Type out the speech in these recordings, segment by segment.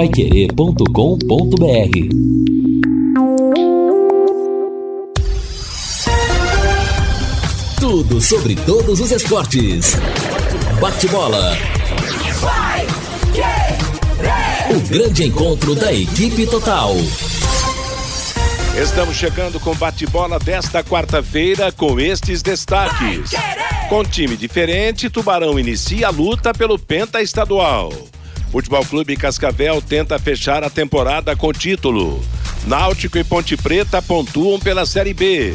paiquerê.com.br Tudo sobre todos os esportes. Bate-bola. O grande encontro da equipe total. Estamos chegando com bate-bola desta quarta-feira com estes destaques. Com time diferente, Tubarão inicia a luta pelo Penta Estadual. Futebol Clube Cascavel tenta fechar a temporada com título. Náutico e Ponte Preta pontuam pela Série B.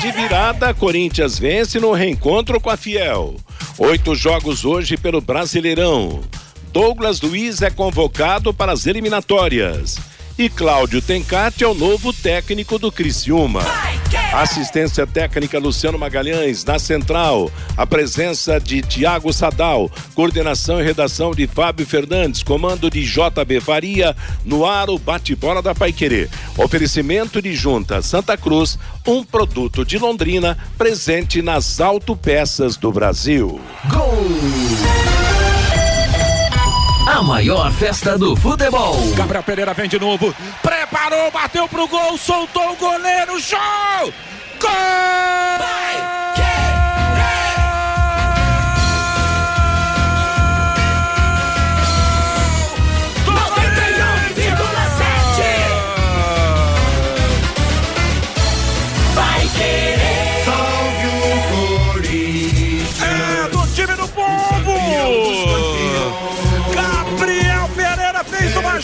De virada, Corinthians vence no reencontro com a Fiel. Oito jogos hoje pelo Brasileirão. Douglas Luiz é convocado para as eliminatórias. E Cláudio Tencati é o novo técnico do Criciúma. Assistência técnica Luciano Magalhães, na central. A presença de Tiago Sadal. Coordenação e redação de Fábio Fernandes. Comando de JB Faria. No ar, o bate-bola da Paiquerê. Oferecimento de Junta Santa Cruz. Um produto de Londrina presente nas autopeças do Brasil. Gol! A maior festa do futebol. Gabriel Pereira vem de novo. Preparou, bateu pro gol, soltou o goleiro. Show! Gol! Vai!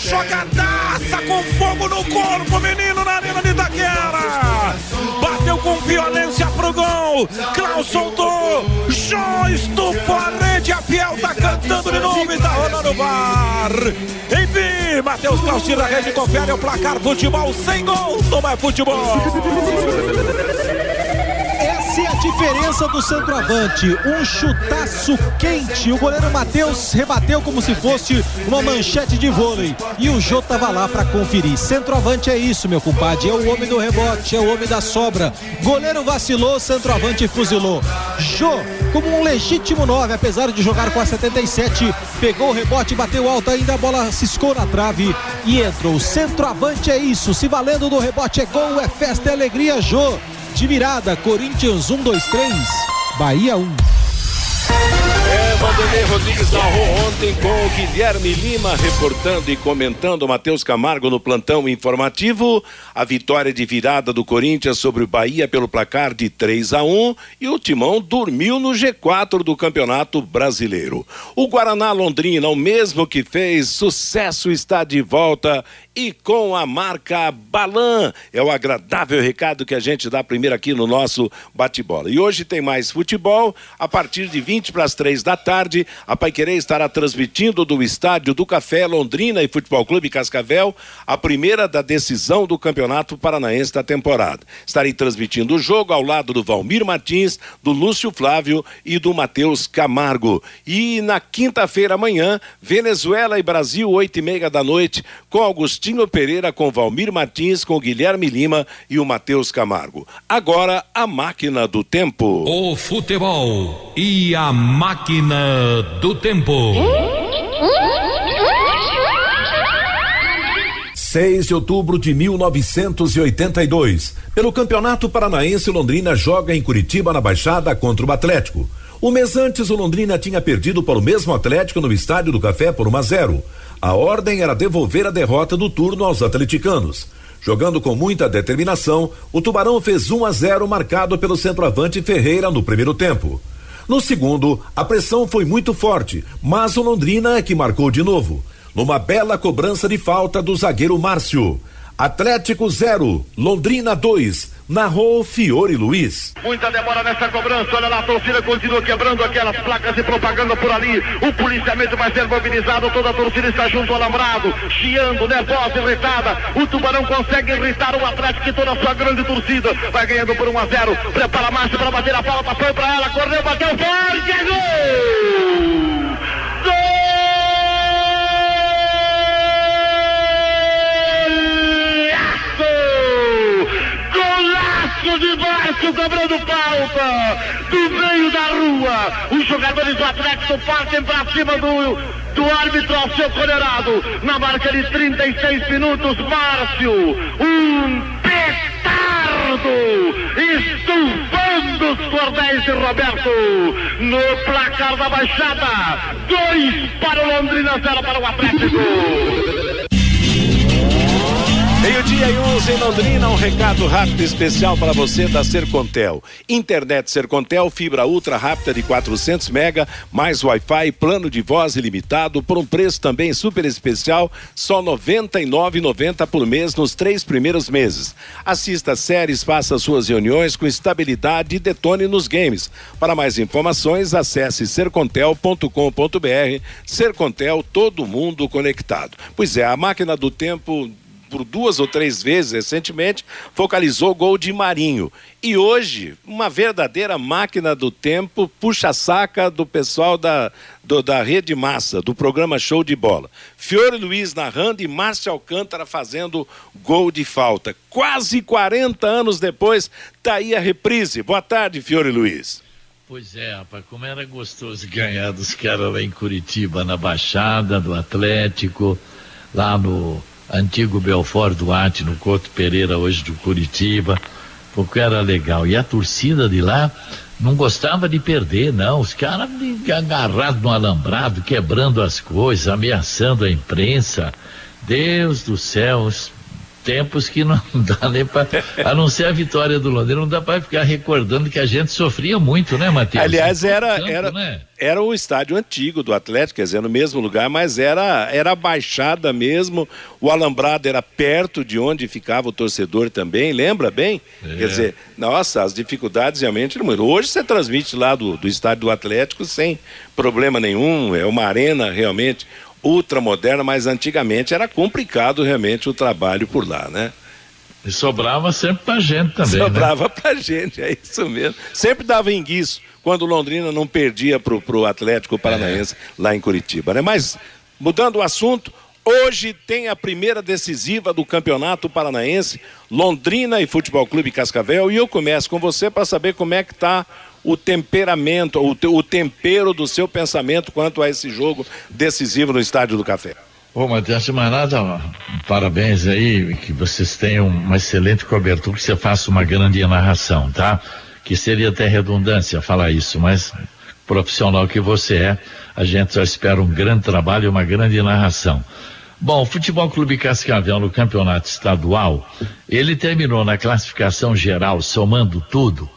Jogadaça com fogo no corpo, menino na arena de Itaquera. Bateu com violência pro gol. Klaus soltou. Jô estufou a rede. A Fiel tá cantando de novo e tá rolando o bar. Enfim, Matheus Klaus tira a rede, confere o placar. Futebol sem gol, não é futebol. Diferença do centroavante. Um chutaço quente. O goleiro Matheus rebateu como se fosse uma manchete de vôlei. E o Jô tava lá para conferir. Centroavante é isso, meu compadre. É o homem do rebote, é o homem da sobra. Goleiro vacilou, centroavante fuzilou. Jô, como um legítimo 9, apesar de jogar com a 77, pegou o rebote, bateu alto ainda, a bola ciscou na trave e entrou. Centroavante é isso. Se valendo do rebote é gol, é festa, é alegria, Jô de virada. Corinthians 1, 2, 3, Bahia 1. É, Vanderlei Rodrigues narrou ontem com o Guilherme Lima, reportando e comentando Matheus Camargo no plantão informativo. A vitória de virada do Corinthians sobre o Bahia pelo placar de 3 a 1 e o Timão dormiu no G4 do Campeonato Brasileiro. O Guaraná Londrina, o mesmo que fez sucesso, está de volta e com a marca Balan. É o agradável recado que a gente dá primeiro aqui no nosso bate-bola. E hoje tem mais futebol. A partir de 20 para as 3 da tarde, a Paiquerê estará transmitindo do Estádio do Café Londrina e Futebol Clube Cascavel a primeira da decisão do Campeonato Paranaense da temporada. Estarei transmitindo o jogo ao lado do Valmir Martins, do Lúcio Flávio e do Matheus Camargo. E na quinta-feira amanhã, Venezuela e Brasil, 8 e meia da noite, com Augusto Agostinho Pereira com Valmir Martins, com Guilherme Lima e o Matheus Camargo. Agora, a máquina do tempo. O futebol e a máquina do tempo. 6 de outubro de 1982. Pelo Campeonato Paranaense, Londrina joga em Curitiba, na Baixada, contra o Atlético. Um mês antes, o Londrina tinha perdido para o mesmo Atlético no Estádio do Café por 1 a 0. A ordem era devolver a derrota do turno aos atleticanos. Jogando com muita determinação, o Tubarão fez 1 a 0 marcado pelo centroavante Ferreira no primeiro tempo. No segundo, a pressão foi muito forte, mas o Londrina é que marcou de novo, numa bela cobrança de falta do zagueiro Márcio. Atlético 0, Londrina 2, narrou Fiore Luiz. Muita demora nessa cobrança, olha lá, a torcida continua quebrando aquelas placas de propaganda por ali. O policiamento vai ser mobilizado, toda a torcida está junto ao alambrado, chiando, nervosa, irritada. O Tubarão consegue irritar o Atlético e toda a sua grande torcida. Vai ganhando por 1 a 0. Prepara a marcha para bater a falta, foi para ela, correu, bateu forte, gol! De baixo, cobrando falta, do meio da rua. Os jogadores do Atlético partem para cima do do árbitro ao seu colorado, na marca de 36 minutos, Márcio, um petardo, estufando os cordéis de Roberto, no placar da Baixada, dois para o Londrina, zero para o Atlético. Meio-dia e 11 em Londrina, um recado rápido especial para você da Sercontel. Internet Sercontel, fibra ultra rápida de 400 mega, mais Wi-Fi, plano de voz ilimitado, por um preço também super especial, só R$ 99,90 por mês nos três primeiros meses. Assista séries, faça suas reuniões com estabilidade e detone nos games. Para mais informações, acesse sercontel.com.br. Sercontel, todo mundo conectado. Pois é, a máquina do tempo por duas ou três vezes recentemente, focalizou o gol de Marinho. E hoje, uma verdadeira máquina do tempo puxa-saca do pessoal da, do, da Rede Massa, do programa Show de Bola. Fiore Luiz narrando e Márcio Alcântara fazendo gol de falta. Quase 40 anos depois, tá aí a reprise. Boa tarde, Fiore Luiz. Pois é, rapaz, como era gostoso ganhar dos caras lá em Curitiba, na Baixada, do Atlético, lá no antigo Belfort Duarte, no Couto Pereira, hoje do Curitiba, porque era legal. E a torcida de lá não gostava de perder, não. Os caras agarrados no alambrado, quebrando as coisas, ameaçando a imprensa. Deus do céu, tempos que não dá nem para. A não ser a vitória do Londrina, não dá para ficar recordando que a gente sofria muito, né, Matheus? Aliás, era, tanto, era, né? era o estádio antigo do Atlético, quer dizer, no mesmo lugar, mas era, era a baixada mesmo. O alambrado era perto de onde ficava o torcedor também, lembra bem? É. Quer dizer, nossa, as dificuldades realmente eram muito. Hoje você transmite lá do, do estádio do Atlético sem problema nenhum, é uma arena realmente ultramoderna, mas antigamente era complicado realmente o trabalho por lá, né? E sobrava sempre pra gente também. Né? Sobrava né? pra gente, é isso mesmo. Sempre dava enguiço quando Londrina não perdia pro, pro Atlético Paranaense é. lá em Curitiba, né? Mas, mudando o assunto, Hoje tem a primeira decisiva do Campeonato Paranaense, Londrina e Futebol Clube Cascavel, e eu começo com você para saber como é que está o temperamento, o, o tempero do seu pensamento quanto a esse jogo decisivo no Estádio do Café. Ô, Matheus, mais nada, parabéns aí, que vocês tenham uma excelente cobertura, que você faça uma grande narração, tá? Que seria até redundância falar isso, mas profissional que você é, a gente só espera um grande trabalho e uma grande narração. Bom, o Futebol Clube Cascavel no campeonato estadual, ele terminou na classificação geral, somando tudo,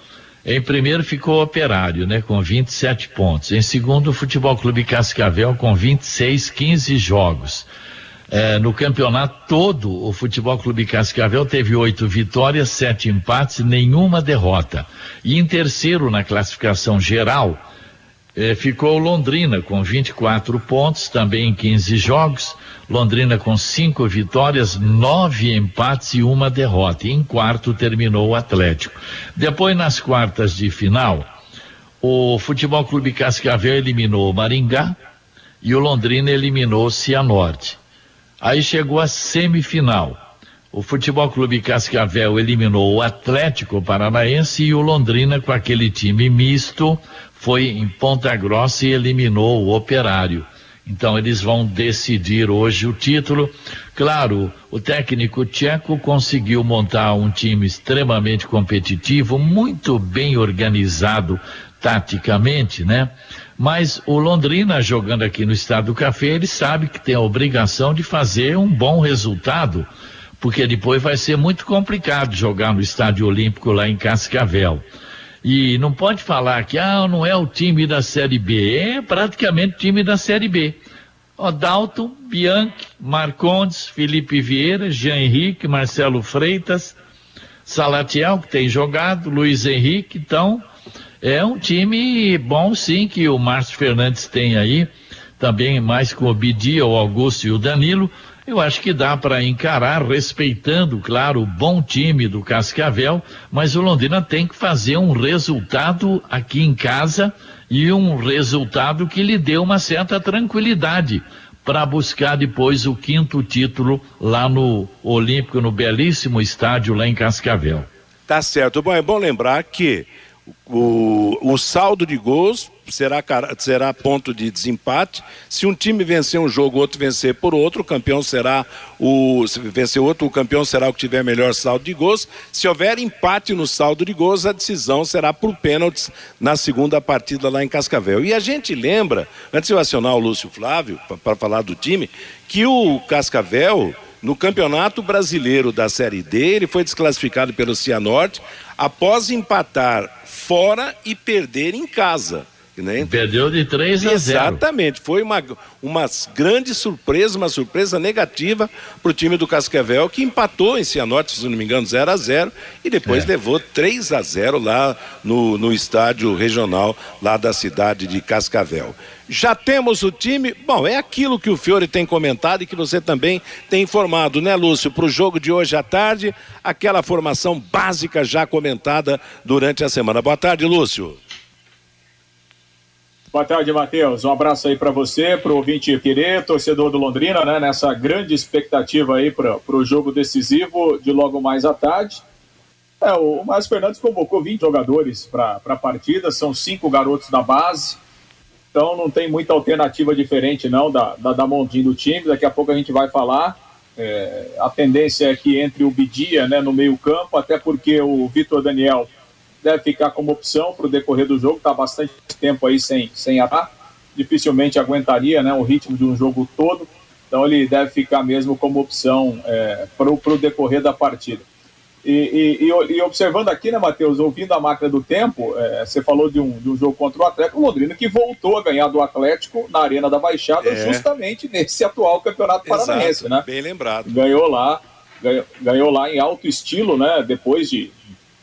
em primeiro ficou o Operário, né, com 27 pontos. Em segundo, o Futebol Clube Cascavel com 26, 15 jogos. É, no campeonato todo, o Futebol Clube Cascavel teve oito vitórias, sete empates, nenhuma derrota. E em terceiro na classificação geral, é, ficou Londrina com 24 pontos, também em 15 jogos. Londrina com cinco vitórias, nove empates e uma derrota. Em quarto terminou o Atlético. Depois, nas quartas de final, o Futebol Clube Cascavel eliminou o Maringá e o Londrina eliminou o Cianorte. Aí chegou a semifinal. O Futebol Clube Cascavel eliminou o Atlético Paranaense e o Londrina, com aquele time misto, foi em Ponta Grossa e eliminou o Operário. Então eles vão decidir hoje o título. Claro, o técnico tcheco conseguiu montar um time extremamente competitivo, muito bem organizado taticamente, né? Mas o Londrina jogando aqui no Estado do Café, ele sabe que tem a obrigação de fazer um bom resultado, porque depois vai ser muito complicado jogar no Estádio Olímpico lá em Cascavel. E não pode falar que ah, não é o time da Série B, é praticamente o time da Série B. Dalton, Bianchi, Marcondes, Felipe Vieira, Jean Henrique, Marcelo Freitas, Salatiel, que tem jogado, Luiz Henrique, então é um time bom sim que o Márcio Fernandes tem aí, também mais com o Bidia, o Augusto e o Danilo, eu acho que dá para encarar, respeitando, claro, o bom time do Cascavel, mas o Londrina tem que fazer um resultado aqui em casa e um resultado que lhe dê uma certa tranquilidade para buscar depois o quinto título lá no Olímpico, no belíssimo estádio lá em Cascavel. Tá certo. Bom, é bom lembrar que O, o saldo de gols será, será ponto de desempate. Se um time vencer um jogo, outro vencer por outro, o campeão será o. Vencer outro, o campeão será o que tiver melhor saldo de gols. Se houver empate no saldo de gols, a decisão será por pênaltis na segunda partida lá em Cascavel. E a gente lembra, antes de eu acionar o Lúcio Flávio para falar do time, que o Cascavel no Campeonato Brasileiro da Série D, ele foi desclassificado pelo Cianorte após empatar fora e perder em casa. Né? Perdeu de 3 a 0. Exatamente, foi uma, uma grande surpresa, uma surpresa negativa para o time do Cascavel, que empatou em Cianorte, se não me engano, 0 a 0 e depois é. levou 3 a 0 lá no, no estádio regional lá da cidade de Cascavel. Já temos o time. Bom, é aquilo que o Fiore tem comentado e que você também tem informado, né, Lúcio? Para o jogo de hoje à tarde, aquela formação básica já comentada durante a semana. Boa tarde, Lúcio. Boa tarde, Matheus. Um abraço aí para você, para o ouvinte querer, torcedor do Londrina, né? Nessa grande expectativa aí para o jogo decisivo de logo mais à tarde. É, o Márcio Fernandes convocou 20 jogadores para a partida, são cinco garotos da base. Então não tem muita alternativa diferente não da, da, da do time. Daqui a pouco a gente vai falar. É, a tendência é que entre o Bidia né, no meio campo, até porque o Vitor Daniel deve ficar como opção para o decorrer do jogo, está bastante tempo aí sem, sem atar, dificilmente aguentaria né, o ritmo de um jogo todo, então ele deve ficar mesmo como opção é, para o decorrer da partida. E, e, e, observando aqui, né, Matheus, ouvindo a máquina do tempo, é, você falou de um, de um jogo contra o Atlético Londrina, que voltou a ganhar do Atlético na Arena da Baixada, é. justamente nesse atual Campeonato Exato, Paranaense, né? Bem lembrado. Ganhou lá, ganhou, ganhou, lá em alto estilo, né? Depois de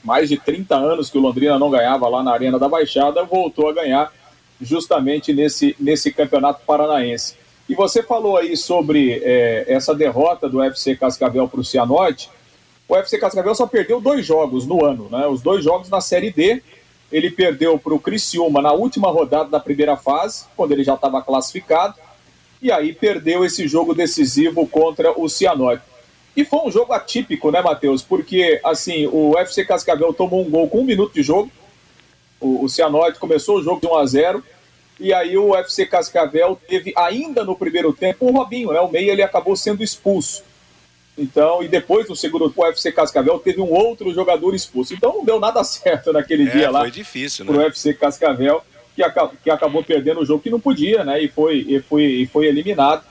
mais de 30 anos que o Londrina não ganhava lá na Arena da Baixada, voltou a ganhar justamente nesse, nesse Campeonato Paranaense. E você falou aí sobre é, essa derrota do FC Cascavel para o Cianorte, o FC Cascavel só perdeu dois jogos no ano, né? Os dois jogos na Série D. Ele perdeu para o Criciúma na última rodada da primeira fase, quando ele já estava classificado, e aí perdeu esse jogo decisivo contra o Cianorte. E foi um jogo atípico, né, Matheus? Porque, assim, o FC Cascavel tomou um gol com um minuto de jogo, o, o Cianorte começou o jogo de 1 a 0 e aí o FC Cascavel teve ainda no primeiro tempo o Robinho, né? O meio ele acabou sendo expulso. Então, e depois no segundo o UFC Cascavel teve um outro jogador expulso. Então não deu nada certo naquele é, dia lá. Foi difícil, né? Pro UFC Cascavel, que, que acabou perdendo o jogo que não podia, né? E foi, e foi, e foi eliminado.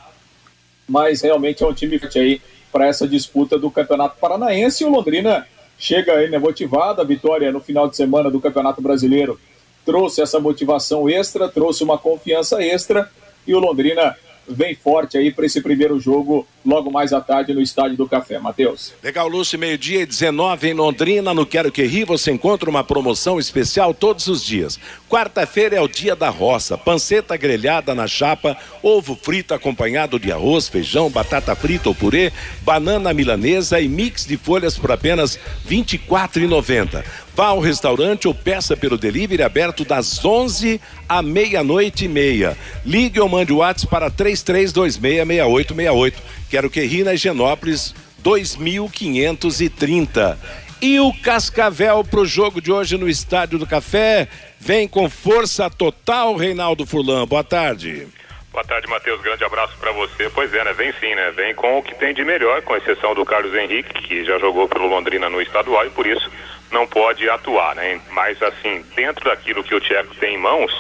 Mas realmente é um time aí para essa disputa do Campeonato Paranaense. E o Londrina chega aí, né, motivado. A vitória no final de semana do Campeonato Brasileiro trouxe essa motivação extra, trouxe uma confiança extra. E o Londrina vem forte aí para esse primeiro jogo logo mais à tarde no Estádio do Café. Matheus. Legal, Lúcio, meio-dia e 19 em Londrina, no Quero Que Ri, você encontra uma promoção especial todos os dias. Quarta-feira é o dia da roça, panceta grelhada na chapa, ovo frito acompanhado de arroz, feijão, batata frita ou purê, banana milanesa e mix de folhas por apenas R$ 24,90. Vá ao restaurante ou peça pelo delivery aberto das 11 à meia-noite e meia. Ligue ou mande o WhatsApp para 33266868. Quero que ri na Higienópolis 2530. E o Cascavel para o jogo de hoje no Estádio do Café vem com força total, Reinaldo Furlan. Boa tarde. Boa tarde, Matheus. Grande abraço para você. Pois é, né? Vem sim, né? Vem com o que tem de melhor, com exceção do Carlos Henrique, que já jogou pelo Londrina no estadual e por isso não pode atuar, né? Mas assim, dentro daquilo que o Tcheco tem em mãos,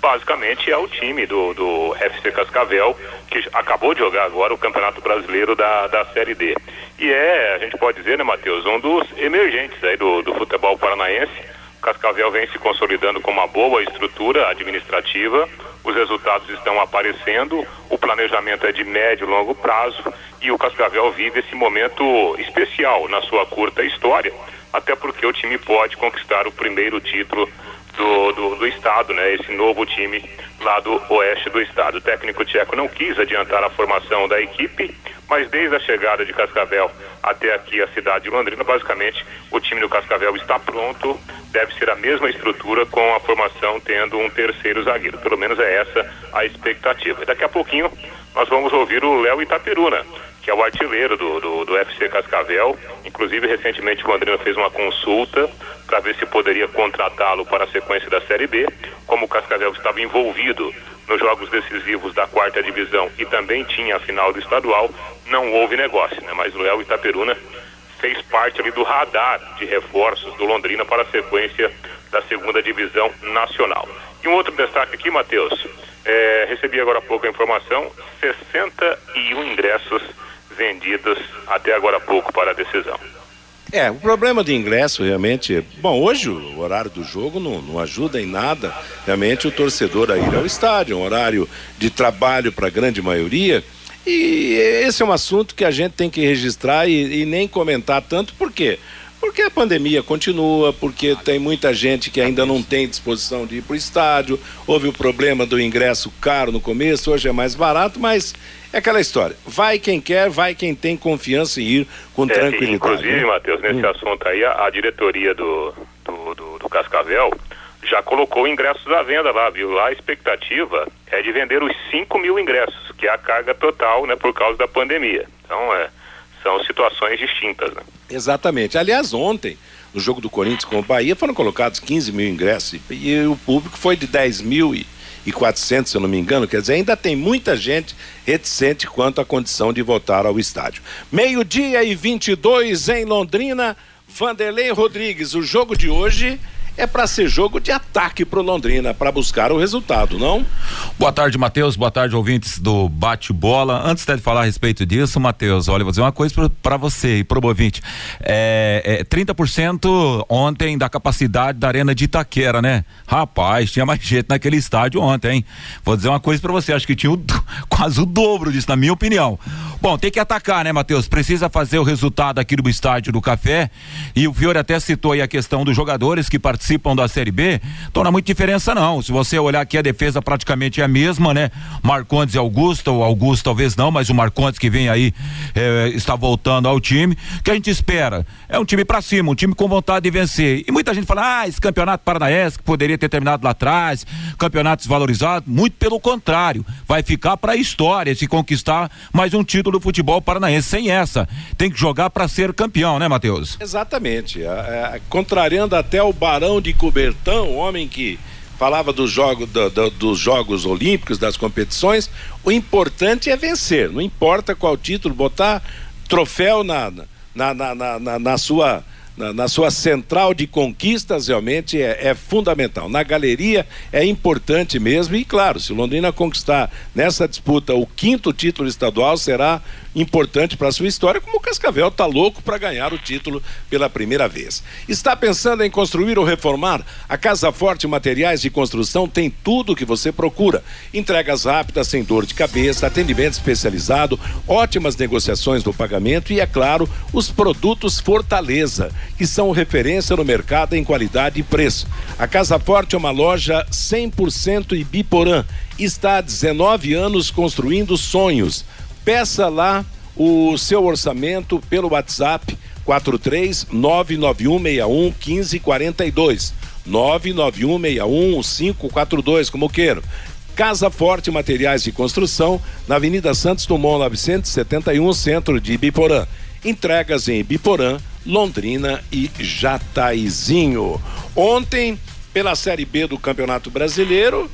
basicamente é o time do, do FC Cascavel, que acabou de jogar agora o Campeonato Brasileiro da, da Série D. E é, a gente pode dizer, né, Matheus, um dos emergentes aí do, do futebol paranaense. Cascavel vem se consolidando com uma boa estrutura administrativa, os resultados estão aparecendo, o planejamento é de médio e longo prazo e o Cascavel vive esse momento especial na sua curta história, até porque o time pode conquistar o primeiro título do, do, do, estado, né? Esse novo time lá do oeste do estado. O técnico tcheco não quis adiantar a formação da equipe, mas desde a chegada de Cascavel até aqui a cidade de Londrina, basicamente o time do Cascavel está pronto, deve ser a mesma estrutura com a formação tendo um terceiro zagueiro. Pelo menos é essa a expectativa. E daqui a pouquinho nós vamos ouvir o Léo Itaperuna, que é o artilheiro do, do, do FC Cascavel. Inclusive, recentemente o Londrina fez uma consulta para ver se poderia contratá-lo para a sequência da Série B. Como o Cascavel estava envolvido nos jogos decisivos da quarta divisão e também tinha a final do estadual, não houve negócio, né? Mas o Léo Itaperuna fez parte ali do radar de reforços do Londrina para a sequência da segunda divisão nacional. E um outro destaque aqui, Matheus, é, recebi agora há pouco a informação, 61 ingressos vendidos até agora há pouco para a decisão. É, o problema de ingresso realmente. Bom, hoje o horário do jogo não, não ajuda em nada realmente o torcedor a ir ao estádio, um horário de trabalho para a grande maioria. E esse é um assunto que a gente tem que registrar e, e nem comentar tanto, por quê? Porque a pandemia continua, porque tem muita gente que ainda não tem disposição de ir para o estádio. Houve o problema do ingresso caro no começo, hoje é mais barato, mas é aquela história. Vai quem quer, vai quem tem confiança em ir com é, tranquilidade. Inclusive, né? Matheus, nesse hum. assunto aí, a, a diretoria do, do, do, do, Cascavel já colocou ingressos à venda lá, viu? A expectativa é de vender os 5 mil ingressos, que é a carga total, né, por causa da pandemia. Então, é, são situações distintas, né? Exatamente. Aliás, ontem, no jogo do Corinthians com o Bahia, foram colocados 15 mil ingressos e, o público foi de 10 mil e e 400, se eu não me engano, quer dizer, ainda tem muita gente reticente quanto à condição de voltar ao estádio. Meio-dia e 22 em Londrina, Vanderlei Rodrigues, o jogo de hoje é para ser jogo de ataque pro Londrina, para buscar o resultado, não? Boa tarde, Matheus. Boa tarde, ouvintes do Bate-Bola. Antes de falar a respeito disso, Matheus, olha, vou dizer uma coisa para você e pro ouvinte. É, é 30% ontem da capacidade da Arena de Itaquera, né? Rapaz, tinha mais gente naquele estádio ontem, hein? Vou dizer uma coisa para você, acho que tinha o, quase o dobro disso, na minha opinião. Bom, tem que atacar, né, Matheus? Precisa fazer o resultado aqui do estádio do Café. E o Fiore até citou aí a questão dos jogadores que participam participam da Série B, então não há muita diferença não. Se você olhar aqui, a defesa praticamente é a mesma, né? Marcondes e Augusto, o Augusto talvez não, mas o Marcondes que vem aí é, está voltando ao time. O que a gente espera? É um time para cima, um time com vontade de vencer. E muita gente fala, ah, esse campeonato paranaense que poderia ter terminado lá atrás, campeonato desvalorizado. Muito pelo contrário, vai ficar para a história se conquistar mais um título do futebol paranaense. Sem essa, tem que jogar para ser campeão, né, Matheus? Exatamente. É, é, contrariando até o Barão de Cobertão, homem que falava dos jogos, do, do, dos Jogos Olímpicos, das competições, o importante é vencer, não importa qual título, botar troféu na, na, na, na, na sua na, na, sua central de conquistas realmente é, é, fundamental. Na galeria é importante mesmo e claro, se Londrina conquistar nessa disputa o quinto título estadual será importante para a sua história, como o Cascavel está louco para ganhar o título pela primeira vez. Está pensando em construir ou reformar? A Casa Forte Materiais de Construção tem tudo o que você procura. Entregas rápidas, sem dor de cabeça, atendimento especializado, ótimas negociações no pagamento e, é claro, os produtos Fortaleza, que são referência no mercado em qualidade e preço. A Casa Forte é uma loja 100% Ibiporã. Está há 19 anos construindo sonhos. Peça lá o seu orçamento pelo WhatsApp 43 99161 1542. 99161 542, como queiro. Casa Forte Materiais de Construção, na Avenida Santos Dumont 971, centro de Ibiporã. Entregas em Ibiporã, Londrina e Jataizinho. Ontem, pela Série B do Campeonato Brasileiro,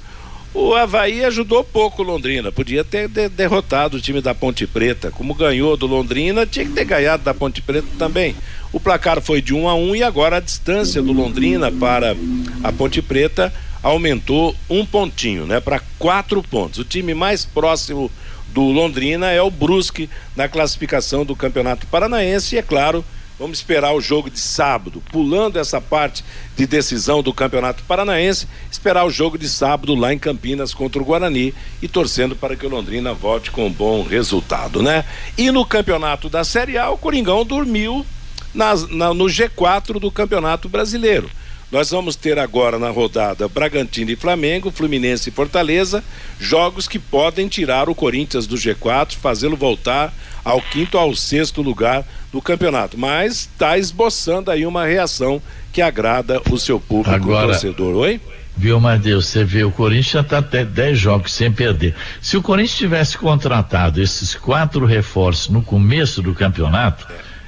o Havaí ajudou pouco o Londrina. Podia ter de derrotado o time da Ponte Preta. Como ganhou do Londrina, tinha que ter ganhado da Ponte Preta também. O placar foi de 1 um a 1 um, e agora a distância do Londrina para a Ponte Preta aumentou um pontinho, né? Para quatro pontos. O time mais próximo do Londrina é o Brusque na classificação do Campeonato Paranaense e, é claro, Vamos esperar o jogo de sábado, pulando essa parte de decisão do Campeonato Paranaense, esperar o jogo de sábado lá em Campinas contra o Guarani e torcendo para que o Londrina volte com um bom resultado, né? E no Campeonato da Série A, o Coringão dormiu nas, na, no G4 do Campeonato Brasileiro. Nós vamos ter agora na rodada Bragantino e Flamengo, Fluminense e Fortaleza, jogos que podem tirar o Corinthians do G4, fazê-lo voltar ao quinto ao sexto lugar do campeonato. Mas está esboçando aí uma reação que agrada o seu público Agora, torcedor. Oi? Viu, Deus, você vê, o Corinthians está até 10 jogos sem perder. Se o Corinthians tivesse contratado esses quatro reforços no começo do campeonato,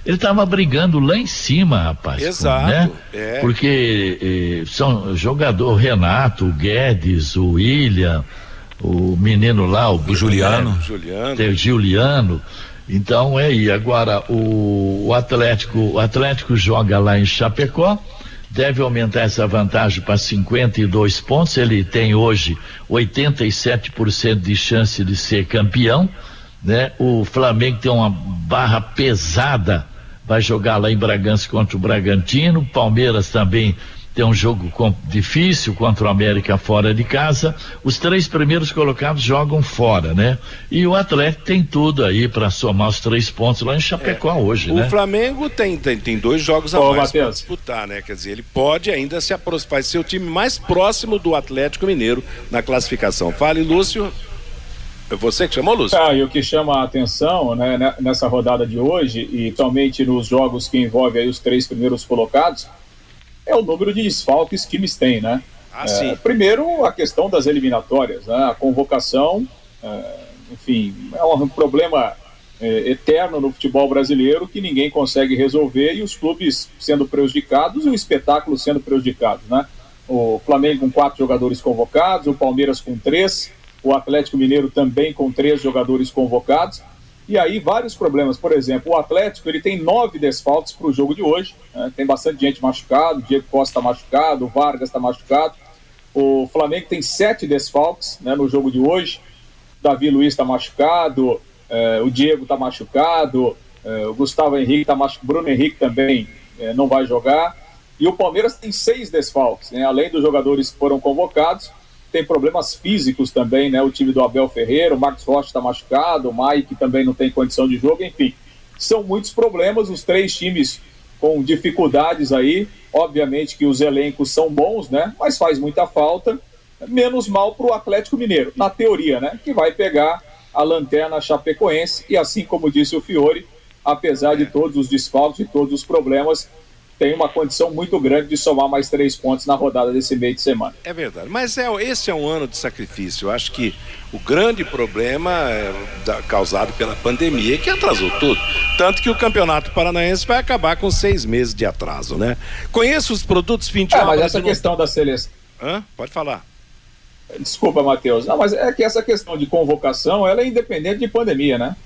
ele estava brigando lá em cima, rapaz. Exato. Né? É. Porque eh, são jogador Renato, o Guedes, o William, o menino lá, o, O Juliano. Juliano. tem o Juliano. Então é aí. Agora o, o Atlético, o Atlético joga lá em Chapecó, deve aumentar essa vantagem para 52 pontos. Ele tem hoje 87% de chance de ser campeão, né? O Flamengo tem uma barra pesada, vai jogar lá em Bragança contra o Bragantino. Palmeiras também tem um jogo difícil contra o América fora de casa. Os três primeiros colocados jogam fora, né? E o Atlético tem tudo aí para somar os três pontos lá em Chapecó hoje, O né? Flamengo tem, tem, tem dois jogos a Ô, mais para disputar, né? Quer dizer, ele pode ainda se aproximar, vai ser o time mais próximo do Atlético Mineiro na classificação. Fale, Lúcio. É você que chamou, Lúcio? Ah, e o que chama a atenção né, ne- nessa rodada de hoje, e somente nos jogos que envolvem aí os três primeiros colocados, é o número de desfalques que eles têm, né? Ah, É, sim. primeiro, a questão das eliminatórias, né? A convocação, é, enfim, é um problema é, eterno no futebol brasileiro que ninguém consegue resolver e os clubes sendo prejudicados e o espetáculo sendo prejudicado, né? O Flamengo com quatro jogadores convocados, o Palmeiras com três, o Atlético Mineiro também com três jogadores convocados. E aí vários problemas. Por exemplo, o Atlético ele tem nove desfalques para o jogo de hoje. né? Tem bastante gente machucado. Diego Costa está machucado, o Vargas está machucado. O Flamengo tem sete desfalques né, no jogo de hoje. Davi Luiz está machucado, eh, o Diego está machucado, eh, o Gustavo Henrique está machucado, Bruno Henrique também eh, não vai jogar. E o Palmeiras tem seis desfalques, né? além dos jogadores que foram convocados, tem problemas físicos também, né? O time do Abel Ferreira, o Marcos Rocha está machucado, o Mike também não tem condição de jogo, enfim. São muitos problemas, os três times com dificuldades aí. Obviamente que os elencos são bons, né? Mas faz muita falta. Menos mal para o Atlético Mineiro, na teoria, né? Que vai pegar a lanterna chapecoense. E assim como disse o Fiore, apesar de todos os desfalques e todos os problemas, tem uma condição muito grande de somar mais três pontos na rodada desse meio de semana. É verdade. Mas é, esse é um ano de sacrifício. Eu acho que o grande problema é da- causado pela pandemia que atrasou tudo. Tanto que o Campeonato Paranaense vai acabar com seis meses de atraso, né? Conheço os produtos fim de É, obra mas essa de- questão da seleção. Hã? Pode falar. Desculpa, Matheus. Não, mas é que essa questão de convocação, ela é independente de pandemia, né?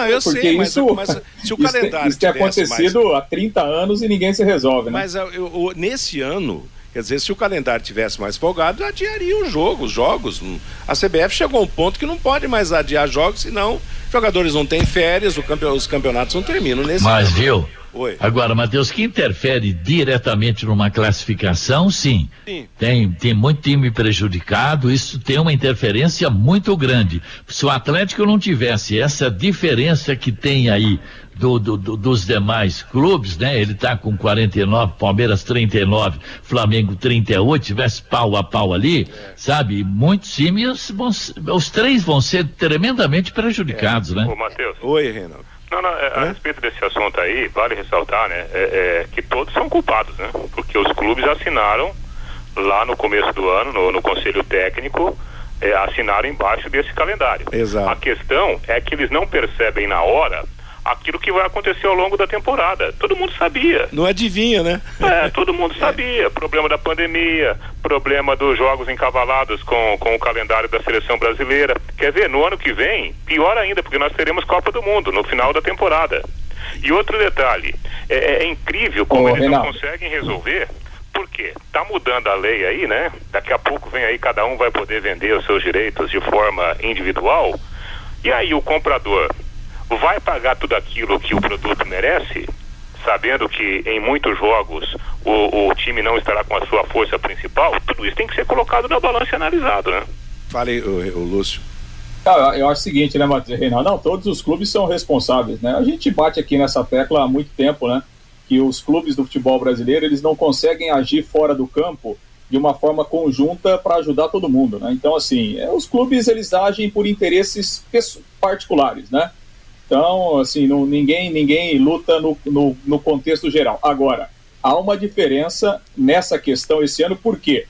Não, eu Porque sei, mas, isso, mas se o calendário isso tem acontecido há 30 anos e ninguém se resolve, né? Mas eu- eu- nesse ano, quer dizer, se o calendário tivesse mais folgado, adiaria o jogo, os jogos. A CBF chegou a um ponto que não pode mais adiar jogos, senão jogadores não têm férias, o campe- os campeonatos não terminam nesse Mas ano. viu? Oi. Agora, Matheus, que interfere diretamente numa classificação, sim. Sim. Tem, tem muito time prejudicado, isso tem uma interferência muito grande. Se o Atlético não tivesse essa diferença que tem aí do, do- do- dos demais clubes, né? Ele tá com 49, Palmeiras 39, Flamengo 38, tivesse pau a pau ali, sabe? Muitos times, os três vão ser tremendamente prejudicados, né? Ô, Matheus. Oi, Reinaldo. Não, não, é, a respeito desse assunto aí, vale ressaltar, né, é, é, que todos são culpados, né? Porque os clubes assinaram lá no começo do ano, no, no conselho técnico, é, assinaram embaixo desse calendário. Exato. A questão é que eles não percebem na hora aquilo que vai acontecer ao longo da temporada. Todo mundo sabia. Não adivinha, né? É, todo mundo sabia. Problema da pandemia, problema dos jogos encavalados com, com o calendário da seleção brasileira. Quer ver, no ano que vem, pior ainda, porque nós teremos Copa do Mundo no final da temporada. E outro detalhe, é, é incrível como Ô, eles Reinaldo. não conseguem resolver. Por quê? Tá mudando a lei aí, né? Daqui a pouco vem aí, cada um vai poder vender os seus direitos de forma individual. E aí o comprador vai pagar tudo aquilo que o produto merece, sabendo que em muitos jogos o, o time não estará com a sua força principal? Tudo isso tem que ser colocado na balança e analisado, né? Fale, o, Lúcio. Ah, eu acho o seguinte, né, Matheus Reinaldo? Não, todos os clubes são responsáveis, né? A gente bate aqui nessa tecla há muito tempo, né? Que os clubes do futebol brasileiro, eles não conseguem agir fora do campo de uma forma conjunta para ajudar todo mundo, né? Então, assim, é, os clubes, eles agem por interesses particulares, né? Então, assim, não, ninguém, ninguém luta no, no, no contexto geral. Agora, há uma diferença nessa questão esse ano, por quê?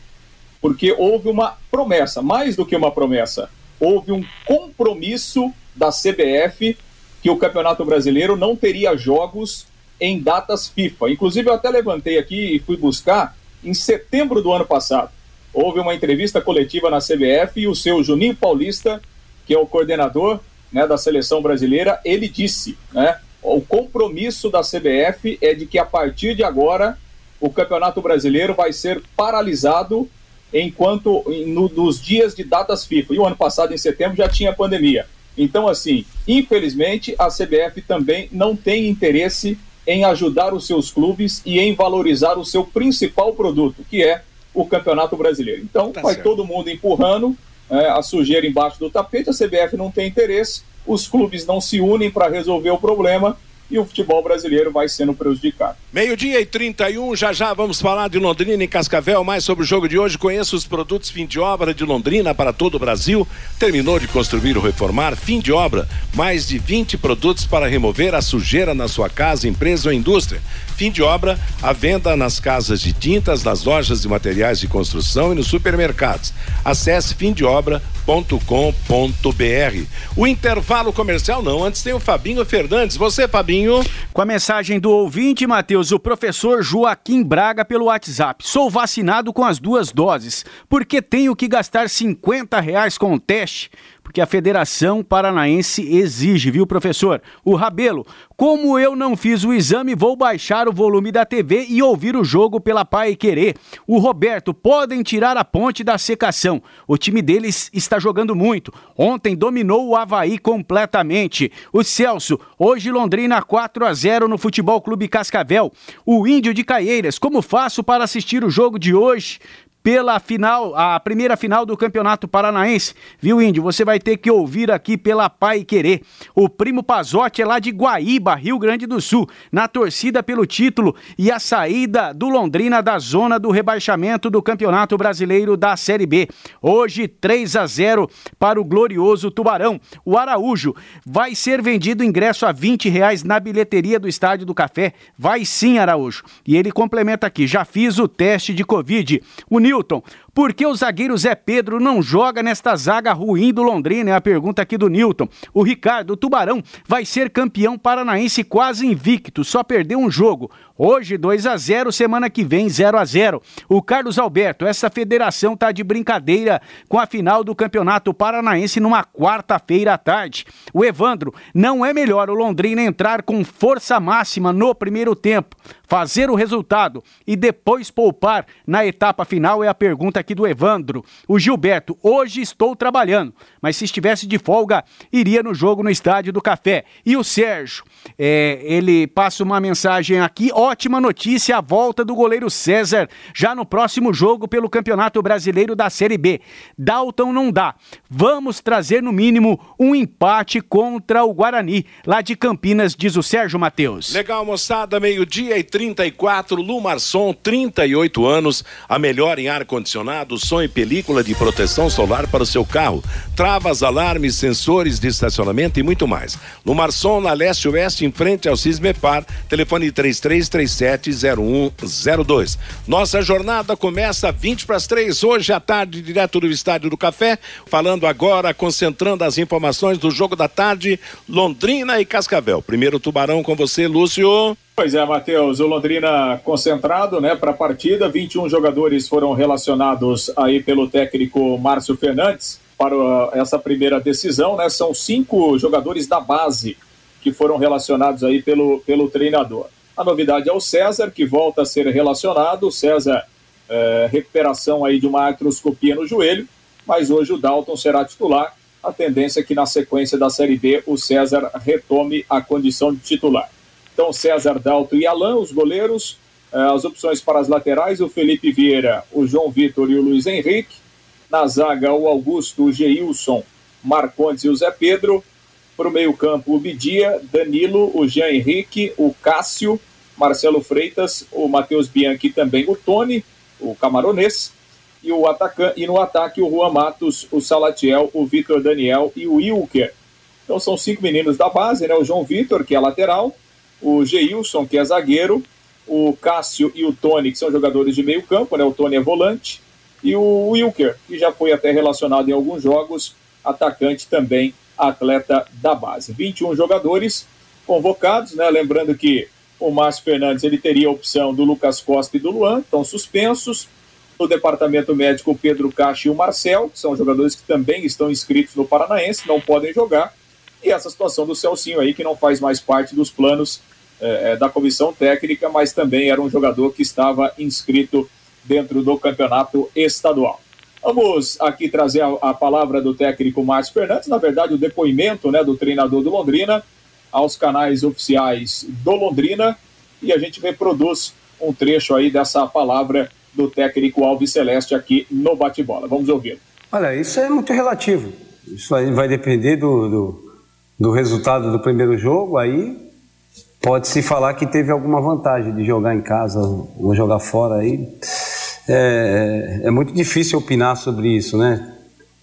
Porque houve uma promessa, mais do que uma promessa, houve um compromisso da CBF que o Campeonato Brasileiro não teria jogos em datas FIFA. Inclusive, eu até levantei aqui e fui buscar em setembro do ano passado. Houve uma entrevista coletiva na CBF e o seu Juninho Paulista, que é o coordenador né, da seleção brasileira, ele disse, né, o compromisso da CBF é de que a partir de agora o Campeonato Brasileiro vai ser paralisado enquanto no, nos dias de datas FIFA. E o ano passado, em setembro, já tinha pandemia. Então, assim, infelizmente, a CBF também não tem interesse em ajudar os seus clubes e em valorizar o seu principal produto, que é o Campeonato Brasileiro. Então, tá vai certo. todo mundo empurrando é, a sujeira embaixo do tapete, a CBF não tem interesse, os clubes não se unem para resolver o problema e o futebol brasileiro vai sendo prejudicado. Meio-dia e 31, já já vamos falar de Londrina e Cascavel, mais sobre o jogo de hoje. Conheça os produtos fim de obra de Londrina para todo o Brasil. Terminou de construir ou reformar, fim de obra. Mais de 20 produtos para remover a sujeira na sua casa, empresa ou indústria. Fim de obra, a venda nas casas de tintas, nas lojas de materiais de construção e nos supermercados. Acesse fimdeobra.com.br. O intervalo comercial não, antes tem o Fabinho Fernandes. Você, Fabinho. Com a mensagem do ouvinte, Matheus, o professor Joaquim Braga pelo WhatsApp. Sou vacinado com as duas doses, porque tenho que gastar 50 reais com o teste porque a Federação Paranaense exige, viu, professor? O Rabelo, como eu não fiz o exame, vou baixar o volume da TV e ouvir o jogo pela Pai Querer. O Roberto, podem tirar a ponte da secação. O time deles está jogando muito. Ontem dominou o Havaí completamente. O Celso, hoje Londrina 4 a 0 no Futebol Clube Cascavel. O Índio de Caieiras, como faço para assistir o jogo de hoje? Pela final, a primeira final do Campeonato Paranaense. Viu, Índio? Você vai ter que ouvir aqui pela Pai Querer. O primo Pazotti é lá de Guaíba, Rio Grande do Sul, na torcida pelo título e a saída do Londrina da zona do rebaixamento do Campeonato Brasileiro da Série B. Hoje, 3 a 0 para o glorioso Tubarão. O Araújo vai ser vendido ingresso a 20 reais na bilheteria do Estádio do Café. Vai sim, Araújo. E ele complementa aqui: já fiz o teste de Covid. O Nil Newton. Por que o zagueiro Zé Pedro não joga nesta zaga ruim do Londrina? É a pergunta aqui do Newton. O Ricardo, o Tubarão, vai ser campeão paranaense quase invicto, só perdeu um jogo. Hoje 2 a 0, semana que vem 0 a 0. O Carlos Alberto, essa federação tá de brincadeira com a final do Campeonato Paranaense numa quarta-feira à tarde. O Evandro, não é melhor o Londrina entrar com força máxima no primeiro tempo, fazer o resultado e depois poupar na etapa final é a pergunta aqui do Evandro. O Gilberto, hoje estou trabalhando, mas se estivesse de folga, iria no jogo no Estádio do Café. E o Sérgio, é, ele passa uma mensagem aqui, ótima notícia, a volta do goleiro César, já no próximo jogo pelo Campeonato Brasileiro da Série B. Dalton não dá. Vamos trazer no mínimo um empate contra o Guarani, lá de Campinas, diz o Sérgio Matheus. Legal, moçada, meio-dia e 34, Lumarson, 38 anos, a melhor em ar-condicionado ar-condicionado, som e película de proteção solar para o seu carro, travas, alarmes, sensores de estacionamento e muito mais. No Marson, na leste oeste, em frente ao Cismepar, telefone 33370102. Nossa jornada começa 20 para as 3 hoje à tarde, direto do Estádio do Café, falando agora, concentrando as informações do jogo da tarde, Londrina e Cascavel. Primeiro Tubarão com você, Lúcio. Pois é, Matheus, o Londrina concentrado, né, para a partida. 21 jogadores foram relacionados aí pelo técnico Márcio Fernandes para essa primeira decisão, né? São cinco jogadores da base que foram relacionados aí pelo, pelo treinador. A novidade é o César, que volta a ser relacionado. O César, é, recuperação aí de uma artroscopia no joelho, mas hoje o Dalton será titular. A tendência é que na sequência da Série B o César retome a condição de titular. Então, César Dalto e Alain, os goleiros. Eh, as opções para as laterais, o Felipe Vieira, o João Vitor e o Luiz Henrique. Na zaga, o Augusto, o Geilson, Marcondes e o Zé Pedro. Para o meio-campo, o Bidia, Danilo, o Jean Henrique, o Cássio, Marcelo Freitas, o Matheus Bianchi também o Tony, o camaronês. E, o e no ataque, o Juan Matos, o Salatiel, o Vitor Daniel e o Wilker. Então são cinco meninos da base, né? O João Vitor, que é lateral, o Geilson, que é zagueiro, o Cássio e o Tony, que são jogadores de meio campo, né? O Tony é volante, e o Wilker, que já foi até relacionado em alguns jogos, atacante também, atleta da base. 21 jogadores convocados, né? Lembrando que o Márcio Fernandes ele teria a opção do Lucas Costa e do Luan, estão suspensos. No departamento médico, o Pedro Caixa e o Marcel, que são jogadores que também estão inscritos no Paranaense, não podem jogar. E essa situação do Celcinho aí, que não faz mais parte dos planos é, da comissão técnica, mas também era um jogador que estava inscrito dentro do campeonato estadual. Vamos aqui trazer a, a palavra do técnico Márcio Fernandes, na verdade, o depoimento né, do treinador do Londrina aos canais oficiais do Londrina e a gente reproduz um trecho aí dessa palavra do técnico Alves Celeste aqui no bate-bola. Vamos ouvir. Olha, isso é muito relativo. Isso aí vai depender do, do, do resultado do primeiro jogo. Aí pode-se falar que teve alguma vantagem de jogar em casa ou jogar fora. Aí é, é muito difícil opinar sobre isso, né?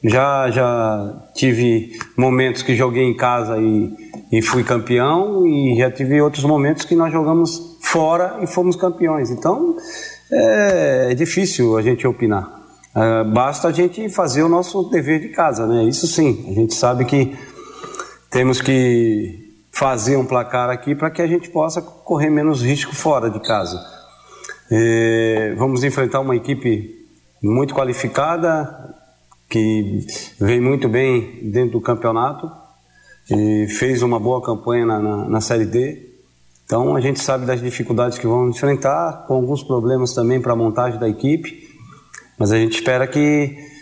Já, já tive momentos que joguei em casa e, e fui campeão, e já tive outros momentos que nós jogamos fora e fomos campeões. Então é, é difícil a gente opinar. É, basta a gente fazer o nosso dever de casa, né? Isso sim, a gente sabe que temos que fazer um placar aqui para que a gente possa correr menos risco fora de casa. É, vamos enfrentar uma equipe muito qualificada, que vem muito bem dentro do campeonato e fez uma boa campanha na, na, na Série D. Então a gente sabe das dificuldades que vamos enfrentar, com alguns problemas também para a montagem da equipe, mas a gente espera que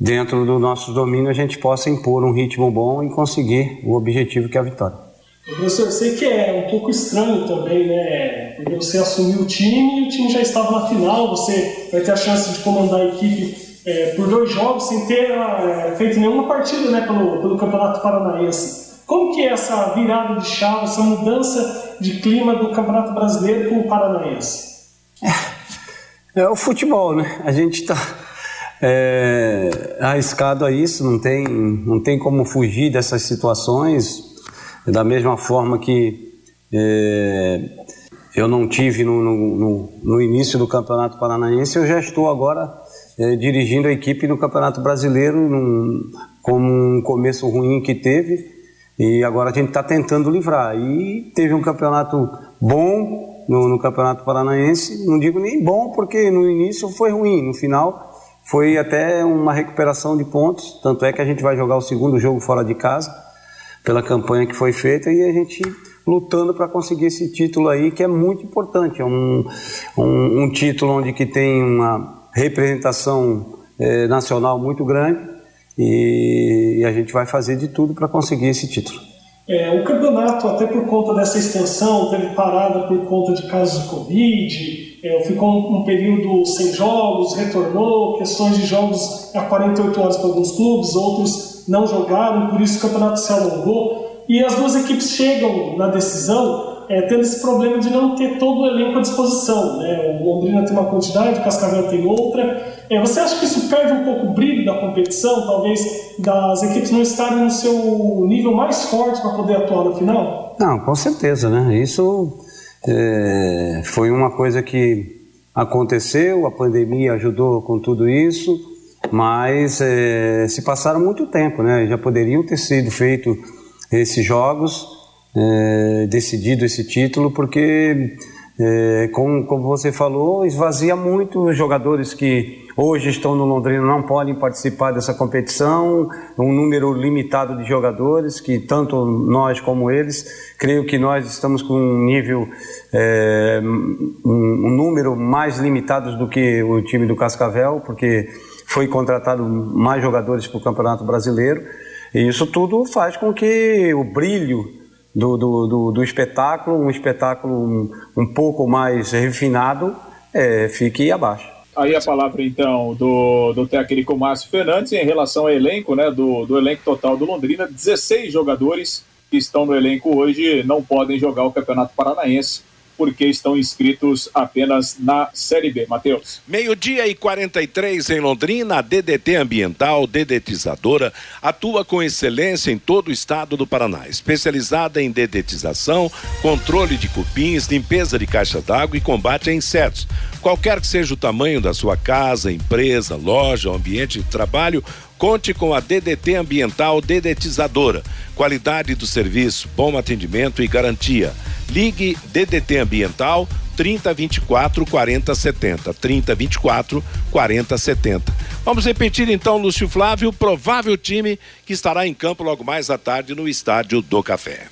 dentro do nosso domínio a gente possa impor um ritmo bom e conseguir o objetivo que é a vitória. Professor, eu sei que é um pouco estranho também, né? Porque você assumiu o time e o time já estava na final, você vai ter a chance de comandar a equipe é, por dois jogos sem ter é, feito nenhuma partida né, pelo, pelo Campeonato Paranaense. Como que é essa virada de chave, essa mudança de clima do Campeonato Brasileiro com o Paranaense? É, é o futebol, né? A gente está é, arriscado a isso, não tem, não tem como fugir dessas situações. Da mesma forma que é, eu não tive no, no, no, início do Campeonato Paranaense, eu já estou agora é, dirigindo a equipe no Campeonato Brasileiro, num, com um começo ruim que teve, e agora a gente está tentando livrar. E teve um campeonato bom no, no, Campeonato Paranaense, não digo nem bom, porque no início foi ruim, no final foi até uma recuperação de pontos, tanto é que a gente vai jogar o segundo jogo fora de casa, pela campanha que foi feita, e a gente lutando para conseguir esse título aí, que é muito importante. É um, um, um título onde que tem uma representação eh, nacional muito grande e, e, a gente vai fazer de tudo para conseguir esse título. É, o campeonato, até por conta dessa extensão, teve parada por conta de casos de Covid, é, ficou um, período sem jogos, retornou, questões de jogos a 48 horas para alguns clubes, outros não jogaram, por isso o campeonato se alongou. E as duas equipes chegam na decisão é, tendo esse problema de não ter todo o elenco à disposição. Né? O Londrina tem uma quantidade, o Cascavel tem outra. É, você acha que isso perde um pouco o brilho da competição, talvez das equipes não estarem no seu nível mais forte para poder atuar no final? Não, com certeza, né? Isso é, foi uma coisa que aconteceu, a pandemia ajudou com tudo isso, mas é, se passaram muito tempo, né? Já poderiam ter sido feitos esses jogos é, decidido esse título, porque, é, como, como você falou, esvazia muito os jogadores que hoje estão no Londrina não podem participar dessa competição, um número limitado de jogadores, que tanto nós como eles, creio que nós estamos com um nível, é, um, número mais limitado do que o time do Cascavel, porque foi contratado mais jogadores para o Campeonato Brasileiro, e isso tudo faz com que o brilho do, do, do, do espetáculo, um espetáculo um, um pouco mais refinado, é, fique abaixo. Aí a palavra então do, do técnico Márcio Fernandes em relação ao elenco, né, do, do elenco total do Londrina, 16 jogadores que estão no elenco hoje não podem jogar o Campeonato Paranaense porque estão inscritos apenas na Série B. Matheus. Meio-dia e 43 em Londrina, a DDT Ambiental, dedetizadora, atua com excelência em todo o estado do Paraná, especializada em dedetização, controle de cupins, limpeza de caixa d'água e combate a insetos. Qualquer que seja o tamanho da sua casa, empresa, loja ambiente de trabalho, Conte com a DDT Ambiental Dedetizadora. Qualidade do serviço, bom atendimento e garantia. Ligue DDT Ambiental 3024 4070. 3024 4070. Vamos repetir então, Lúcio Flávio, o provável time que estará em campo logo mais à tarde no Estádio do Café.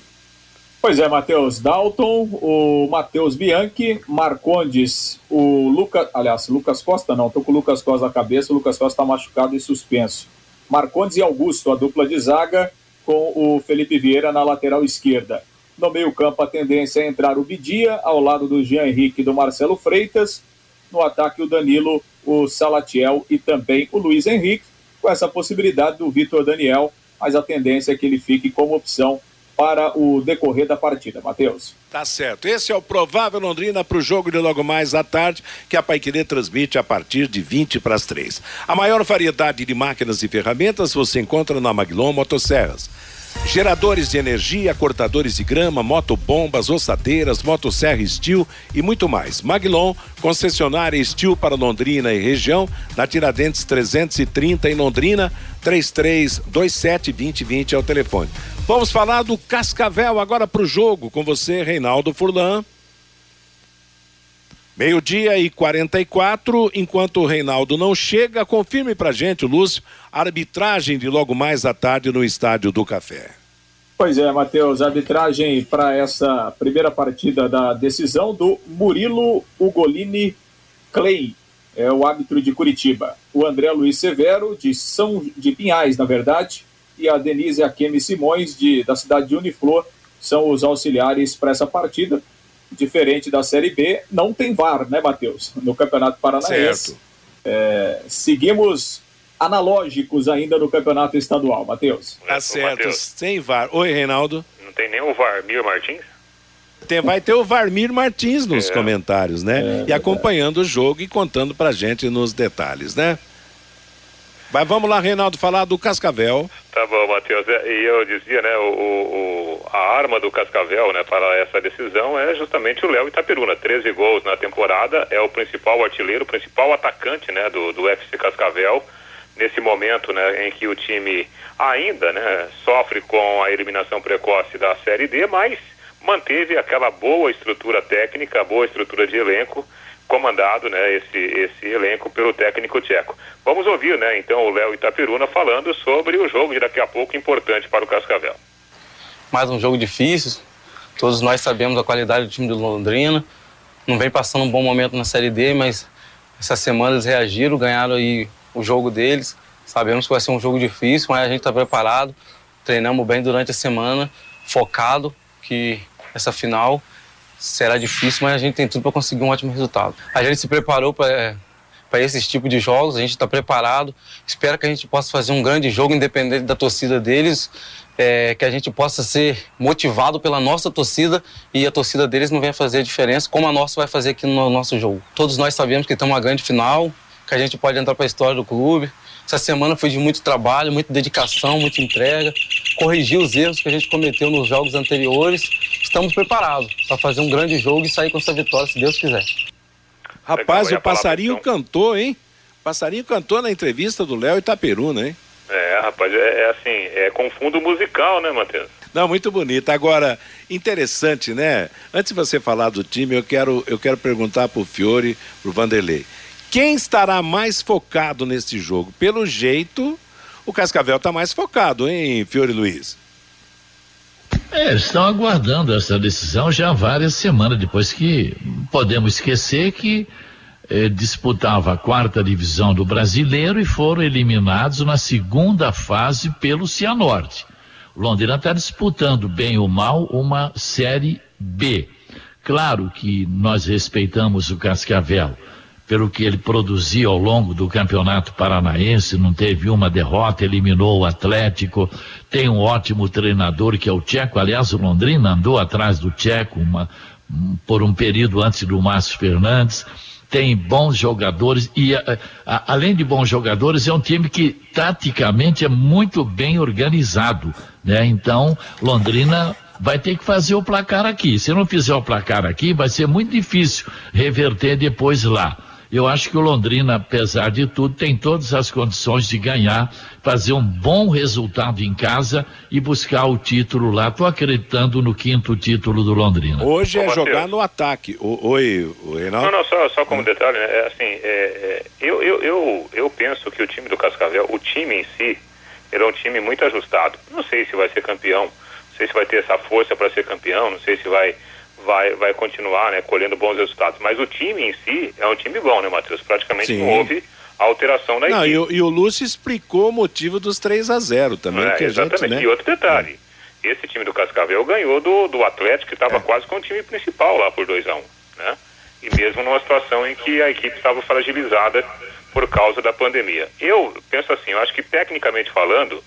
Pois é, Matheus Dalton, o Matheus Bianchi, Marcondes, o Lucas, aliás, Lucas Costa não, tô com o Lucas Costa na cabeça, o Lucas Costa está machucado e suspenso. Marcondes e Augusto, a dupla de zaga, com o Felipe Vieira na lateral esquerda. No meio-campo, a tendência é entrar o Bidia, ao lado do Jean Henrique e do Marcelo Freitas. No ataque, o Danilo, o Salatiel e também o Luiz Henrique, com essa possibilidade do Vitor Daniel, mas a tendência é que ele fique como opção para o decorrer da partida. Matheus. Tá certo. Esse é o provável Londrina para o jogo de logo mais à tarde, que a Paiquerê transmite a partir de 20 para as 3. A maior variedade de máquinas e ferramentas você encontra na Maglon Motosserras. Geradores de energia, cortadores de grama, motobombas, ossadeiras, motosserra Steel e muito mais. Maglon, concessionária Steel para Londrina e região, na Tiradentes 330 em Londrina, 3327 2020 é o telefone. Vamos falar do Cascavel agora para o jogo com você, Reinaldo Furlan. Meio-dia e 44, enquanto o Reinaldo não chega, confirme pra gente, Lúcio, a arbitragem de logo mais à tarde no Estádio do Café. Pois é, Matheus, arbitragem para essa primeira partida da decisão do Murilo Ugolini Clay, é o árbitro de Curitiba. O André Luiz Severo, de São de Pinhais, na verdade, e a Denise Akemi Simões, de, da cidade de Uniflor, são os auxiliares para essa partida diferente da Série B, não tem VAR, né, Matheus? No Campeonato Paranaense. É, seguimos analógicos ainda no Campeonato Estadual, Matheus. Tá certo, sem VAR. Oi, Reinaldo. Não tem nem o Varmir Martins? Tem, vai ter o Varmir Martins nos É. comentários, né? e acompanhando o jogo e contando pra gente nos detalhes, né? Mas vamos lá, Reinaldo, falar do Cascavel. Tá bom, Matheus. É, E eu dizia, né, o, o- a arma do Cascavel, né, para essa decisão é justamente o Léo Itaperuna. 13 gols na temporada, é o principal artilheiro, o principal atacante, né, do, do FC Cascavel. Nesse momento, né, em que o time ainda, né, sofre com a eliminação precoce da Série D, mas manteve aquela boa estrutura técnica, boa estrutura de elenco, comandado, né, esse, esse elenco pelo técnico tcheco. Vamos ouvir, né, então, o Léo Itaperuna falando sobre o jogo de daqui a pouco importante para o Cascavel. mais um jogo difícil. Todos nós sabemos a qualidade do time do Londrina. Não vem passando um bom momento na Série D, mas essa semana eles reagiram, ganharam aí o jogo deles. Sabemos que vai ser um jogo difícil, mas a gente está preparado. Treinamos bem durante a semana, focado que essa final será difícil, mas a gente tem tudo para conseguir um ótimo resultado. A gente se preparou para para esses tipos de jogos, a gente está preparado. Espero que a gente possa fazer um grande jogo, independente da torcida deles, é, que a gente possa ser motivado pela nossa torcida e a torcida deles não venha fazer a diferença, como a nossa vai fazer aqui no nosso jogo. Todos nós sabemos que estamos uma grande final, que a gente pode entrar para a história do clube. Essa semana foi de muito trabalho, muita dedicação, muita entrega, corrigir os erros que a gente cometeu nos jogos anteriores. Estamos preparados para fazer um grande jogo e sair com essa vitória, se Deus quiser. Rapaz, Legal, o passarinho palavra, cantou, hein? O passarinho cantou na entrevista do Léo Itaperuna, hein? É, rapaz, é, é assim, é com fundo musical, né, Matheus? Não, muito bonito. Agora, interessante, né? Antes de você falar do time, eu quero, eu quero perguntar pro Fiore, pro Vanderlei. Quem estará mais focado nesse jogo? Pelo jeito, o Cascavel tá mais focado, hein, Fiore Luiz? É, estão aguardando essa decisão já várias semanas, depois que podemos esquecer que eh, disputava a quarta divisão do brasileiro e foram eliminados na segunda fase pelo Cianorte. O Londrina está disputando, bem ou mal, uma Série B. Claro que nós respeitamos o Cascavel pelo que ele produziu ao longo do Campeonato Paranaense, não teve uma derrota, eliminou o Atlético, tem um ótimo treinador que é o Tcheco, aliás, o Londrina andou atrás do Tcheco uma, um, por um período antes do Márcio Fernandes, tem bons jogadores e a, a, além de bons jogadores é um time que taticamente é muito bem organizado, né? Então, Londrina vai ter que fazer o placar aqui. Se não fizer o placar aqui, vai ser muito difícil reverter depois lá. Eu acho que o Londrina, apesar de tudo, tem todas as condições de ganhar, fazer um bom resultado em casa e buscar o título lá. Estou acreditando no quinto título do Londrina. Hoje é Ô, jogar no ataque. O, oi, o Reinaldo. Não, não, só, só como detalhe, né? É, assim, é, é, eu, eu, eu, eu penso que o time do Cascavel, o time em si, ele é um time muito ajustado. Não sei se vai ser campeão, não sei se vai ter essa força para ser campeão, não sei se vai, vai, vai continuar né, colhendo bons resultados. Mas o time em si é um time bom, né, Matheus? Praticamente Sim. não houve alteração na Não, equipe. e, o- e o Lúcio explicou o motivo dos 3 a 0 também, É, que a gente, exatamente. né? E outro detalhe, esse time do Cascavel ganhou do, do Atlético, que estava É. quase com o time principal lá por 2 a 1 né? E mesmo numa situação em que a equipe estava fragilizada por causa da pandemia. Eu penso assim, eu acho que tecnicamente falando,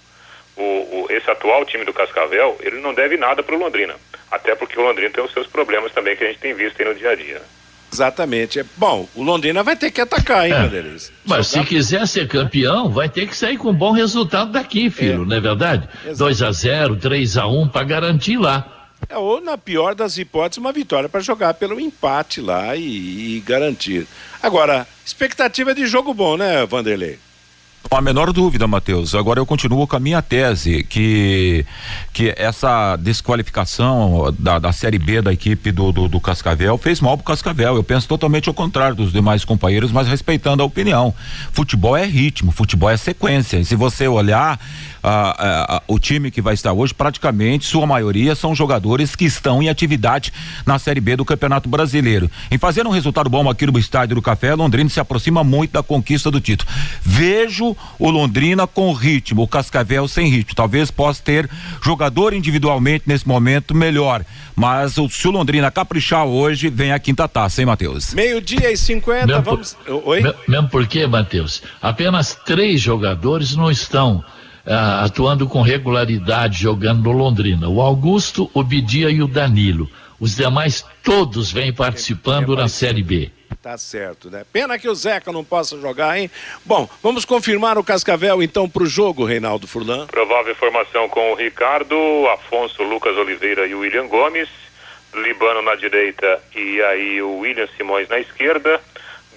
o, o- esse atual time do Cascavel, ele não deve nada para o Londrina. Até porque o Londrina tem os seus problemas também que a gente tem visto aí no dia a dia. né? Exatamente. É, Bom, o Londrina vai ter que atacar, hein, É. Vanderlei? Mas se quiser ser campeão, vai ter que sair com um bom resultado daqui, filho, não é verdade? 2 a 0 3 a 1 para garantir lá. É, ou, na pior das hipóteses, uma vitória para jogar pelo empate lá e, e garantir. Agora, expectativa de jogo bom, né, Vanderlei? Há a menor dúvida, Matheus. Agora eu continuo com a minha tese, que, que essa desqualificação da, da Série B da equipe do, do, do Cascavel fez mal pro Cascavel. Eu penso totalmente ao contrário dos demais companheiros, mas respeitando a opinião. Futebol é ritmo, futebol é sequência. E se você olhar ah, ah, o time que vai estar hoje, praticamente, sua maioria são jogadores que estão em atividade na Série B do Campeonato Brasileiro. Em fazer um resultado bom aqui no Estádio do Café, Londrina se aproxima muito da conquista do título. Vejo o Londrina com ritmo, o Cascavel sem ritmo. Talvez possa ter jogador individualmente nesse momento melhor, mas o, se o Londrina caprichar hoje, vem a quinta taça, hein, Matheus? Meio-dia e 50, Mesmo vamos. Oi? Me- Mesmo porque, Matheus, apenas três jogadores não estão ah, atuando com regularidade jogando no Londrina. O Augusto, o Bidia e o Danilo. Os demais todos vêm participando na Série B. Tá certo, né? Pena que o Zeca não possa jogar, hein? Bom, vamos confirmar o Cascavel então pro jogo, Reinaldo Furlan. Provável formação com o Ricardo, Afonso, Lucas Oliveira e o William Gomes, Libano na direita e aí o William Simões na esquerda,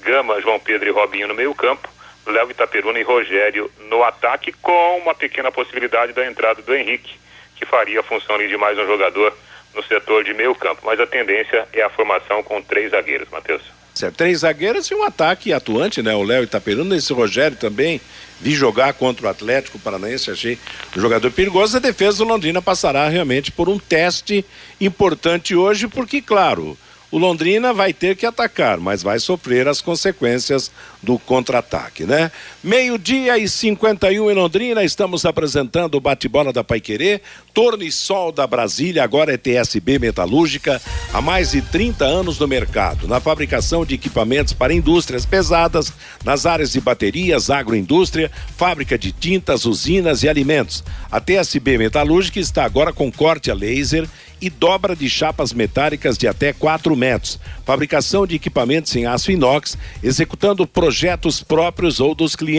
Gama, João Pedro e Robinho no meio campo, Léo Itaperuna e Rogério no ataque, com uma pequena possibilidade da entrada do Henrique, que faria a função de mais um jogador no setor de meio campo. Mas a tendência é a formação com três zagueiros, Matheus. Certo, três zagueiros e um ataque atuante, né? O Léo Itaperuna, esse Rogério também. Vi jogar contra o Atlético Paranaense, achei um jogador perigoso. A defesa do Londrina passará realmente por um teste importante hoje, porque, claro, o Londrina vai ter que atacar, mas vai sofrer as consequências do contra-ataque, né? Meio-dia e 51 em Londrina, estamos apresentando o bate-bola da Paiquerê, Torno e Sol da Brasília, agora é TSB Metalúrgica, há mais de 30 anos no mercado, na fabricação de equipamentos para indústrias pesadas, nas áreas de baterias, agroindústria, fábrica de tintas, usinas e alimentos. A TSB Metalúrgica está agora com corte a laser e dobra de chapas metálicas de até 4 metros. Fabricação de equipamentos em aço inox, executando projetos próprios ou dos clientes.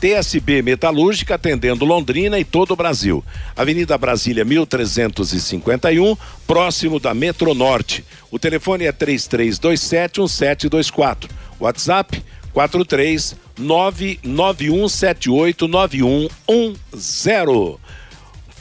TSB Metalúrgica atendendo Londrina e todo o Brasil. Avenida Brasília 1351, próximo da Metronorte. O telefone é 3327 1724. WhatsApp 43 99178 9110.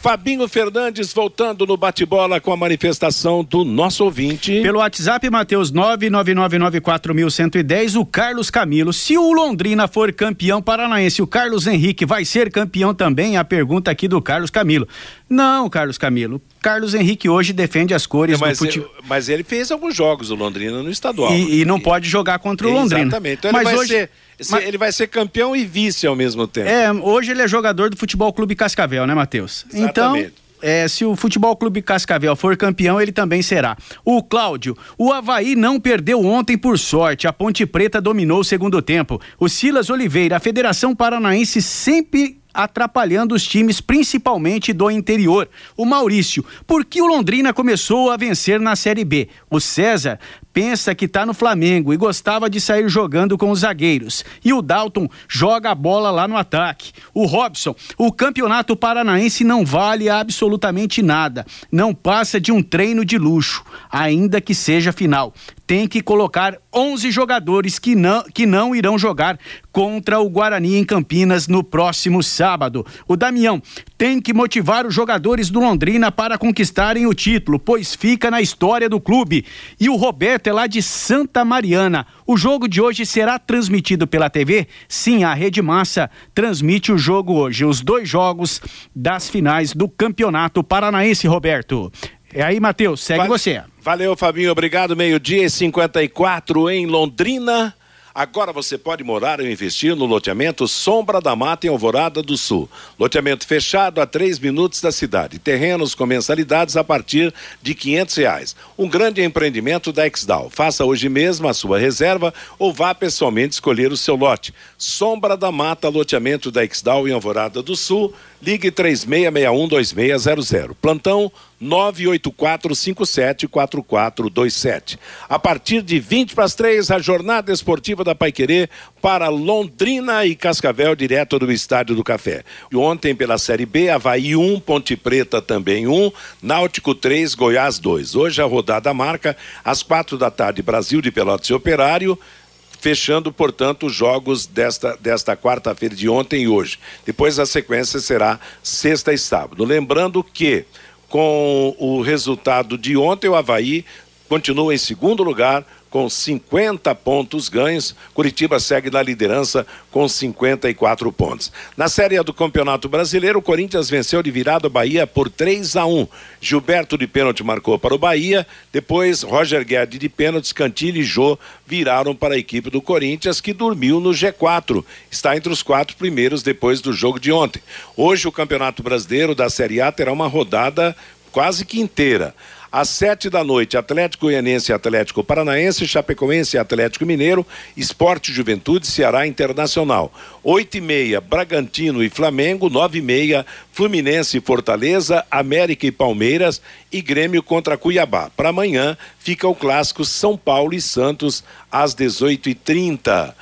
Fabinho Fernandes voltando no bate-bola com a manifestação do nosso ouvinte. Pelo WhatsApp, Matheus 999941110, o Carlos Camilo. Se o Londrina for campeão paranaense, o Carlos Henrique vai ser campeão também? A pergunta aqui do Carlos Camilo. Não, Carlos Camilo. Carlos Henrique hoje defende as cores mas, do futebol. mas ele fez alguns jogos, o Londrina, no estadual. E, e não pode jogar contra o Londrina. Exatamente. Então mas ele, vai hoje, ser, mas- ele vai ser campeão e vice ao mesmo tempo. É, hoje ele é jogador do Futebol Clube Cascavel, né, Matheus? Então, é, se o Futebol Clube Cascavel for campeão, ele também será. O Cláudio, o Havaí não perdeu ontem por sorte. A Ponte Preta dominou o segundo tempo. O Silas Oliveira, a Federação Paranaense sempre atrapalhando os times, principalmente do interior. O Maurício, por que o Londrina começou a vencer na Série B? O César, pensa que tá no Flamengo e gostava de sair jogando com os zagueiros. E o Dalton joga a bola lá no ataque. O Robson, o campeonato paranaense não vale absolutamente nada. Não passa de um treino de luxo, ainda que seja final tem que colocar 11 jogadores que não, que não irão jogar contra o Guarani em Campinas no próximo sábado. O Damião tem que motivar os jogadores do Londrina para conquistarem o título, pois fica na história do clube. E o Roberto é lá de Santa Mariana. O jogo de hoje será transmitido pela TV? Sim, a Rede Massa transmite o jogo hoje, os dois jogos das finais do Campeonato Paranaense, Roberto. É aí, Matheus, segue você. Valeu, Fabinho. Obrigado. Meio-dia e 54 em Londrina. Agora você pode morar ou investir no loteamento Sombra da Mata em Alvorada do Sul. Loteamento fechado a três minutos da cidade. Terrenos com mensalidades a partir de quinhentos reais. Um grande empreendimento da Exdal. Faça hoje mesmo a sua reserva ou vá pessoalmente escolher o seu lote. Sombra da Mata, loteamento da Exdal em Alvorada do Sul. Ligue 36612600. Plantão 984574427. A partir de 20 para as 3, a jornada esportiva da Paiquerê para Londrina e Cascavel, direto do Estádio do Café. E ontem, pela Série B, Havaí 1, Ponte Preta também 1, Náutico 3, Goiás 2. Hoje a rodada marca às quatro da tarde, Brasil de Pelotas e Operário fechando, portanto, os jogos desta, desta quarta-feira de ontem e hoje. Depois a sequência será sexta e sábado. Lembrando que, com o resultado de ontem, o Havaí continua em segundo lugar com 50 pontos ganhos. Curitiba segue na liderança com 54 pontos. Na Série do Campeonato Brasileiro, o Corinthians venceu de virada o Bahia por 3 a 1. Gilberto de pênalti marcou para o Bahia, depois Roger Guedes de pênalti, Cantilho e Jô viraram para a equipe do Corinthians que dormiu no G4. Está entre os quatro primeiros depois do jogo de ontem. Hoje o Campeonato Brasileiro da Série A terá uma rodada quase que inteira. Às sete da noite, Atlético Goianense e Atlético Paranaense, Chapecoense e Atlético Mineiro, Esporte Juventude, Ceará Internacional. Oito e meia, Bragantino e Flamengo, nove e meia, Fluminense e Fortaleza, América e Palmeiras e Grêmio contra Cuiabá. Para amanhã fica o clássico São Paulo e Santos às dezoito e trinta.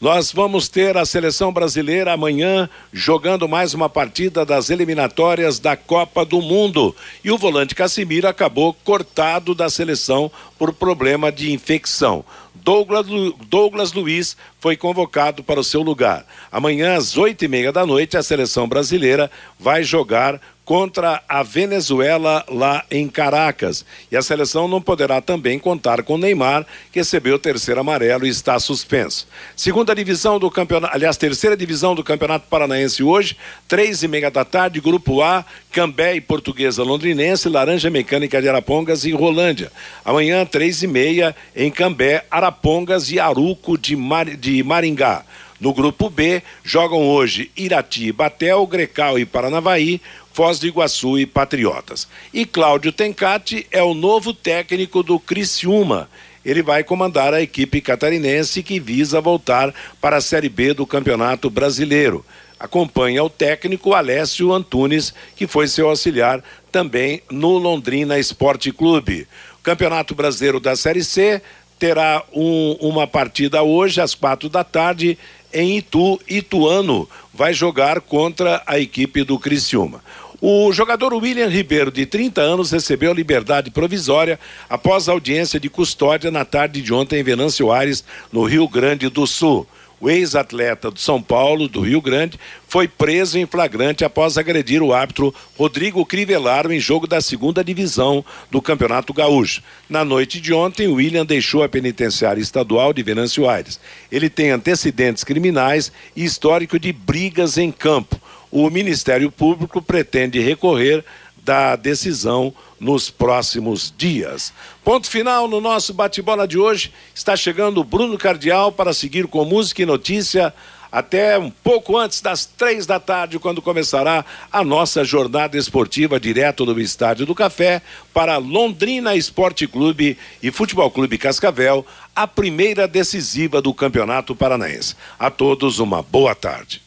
Nós vamos ter a seleção brasileira amanhã jogando mais uma partida das eliminatórias da Copa do Mundo. E o volante Casimiro acabou cortado da seleção por problema de infecção. Douglas, Douglas Luiz foi convocado para o seu lugar. Amanhã, às oito e meia da noite, a seleção brasileira vai jogar contra a Venezuela lá em Caracas. E a seleção não poderá também contar com Neymar, que recebeu o terceiro amarelo e está suspenso. Segunda divisão do campeonato, aliás, terceira divisão do Campeonato Paranaense hoje, três e meia da tarde, Grupo A, Cambé e Portuguesa Londrinense, Laranja Mecânica de Arapongas e Rolândia. Amanhã, três e meia, em Cambé, Arapongas e Aruco de, Mar... de Maringá. No grupo B, jogam hoje Irati, Batel, Grecal e Paranavaí, Foz do Iguaçu e Patriotas. E Cláudio Tencati é o novo técnico do Criciúma. Ele vai comandar a equipe catarinense que visa voltar para a Série B do Campeonato Brasileiro. Acompanha o técnico Alessio Antunes, que foi seu auxiliar também no Londrina Esporte Clube. O Campeonato Brasileiro da Série C terá um, uma partida hoje às quatro da tarde em Itu. Ituano vai jogar contra a equipe do Criciúma. O jogador William Ribeiro, de 30 anos, recebeu liberdade provisória após audiência de custódia na tarde de ontem em Venâncio Aires, no Rio Grande do Sul. O ex-atleta do São Paulo, do Rio Grande, foi preso em flagrante após agredir o árbitro Rodrigo Crivellaro em jogo da segunda divisão do Campeonato Gaúcho. Na noite de ontem, William deixou a penitenciária estadual de Venâncio Aires. Ele tem antecedentes criminais e histórico de brigas em campo o Ministério Público pretende recorrer da decisão nos próximos dias. Ponto final no nosso bate-bola de hoje. Está chegando o Bruno Cardial para seguir com música e notícia até um pouco antes das três da tarde, quando começará a nossa jornada esportiva direto do Estádio do Café para Londrina Esporte Clube e Futebol Clube Cascavel, a primeira decisiva do Campeonato Paranaense. A todos uma boa tarde